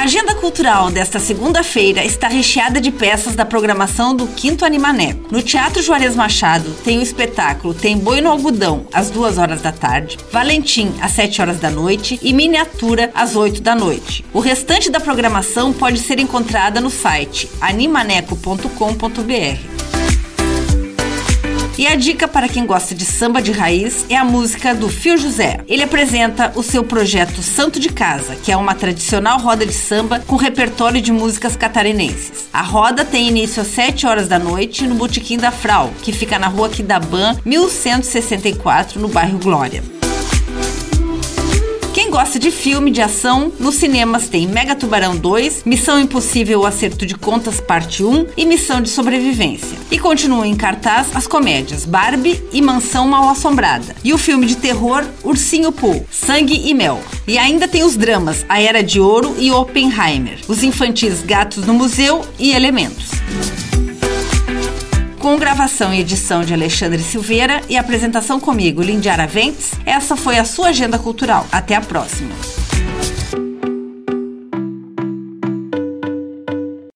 A agenda cultural desta segunda-feira está recheada de peças da programação do Quinto Animaneco. No Teatro Juarez Machado tem o espetáculo Tem Boi no Algodão, às duas horas da tarde, Valentim, às sete horas da noite e Miniatura, às oito da noite. O restante da programação pode ser encontrada no site animaneco.com.br. E a dica para quem gosta de samba de raiz é a música do Fio José. Ele apresenta o seu projeto Santo de Casa, que é uma tradicional roda de samba com repertório de músicas catarinenses. A roda tem início às 7 horas da noite no Botequim da Frau, que fica na rua Quidaban, 1164, no bairro Glória. Quem gosta de filme de ação, nos cinemas tem Mega Tubarão 2, Missão Impossível o Acerto de Contas Parte 1 e Missão de Sobrevivência. E continuam em cartaz as comédias Barbie e Mansão Mal Assombrada. E o filme de terror Ursinho Pooh, Sangue e Mel. E ainda tem os dramas A Era de Ouro e Oppenheimer. Os infantis Gatos no Museu e Elementos gravação e edição de Alexandre Silveira e apresentação comigo, Lindy Araventes, essa foi a sua agenda cultural. Até a próxima!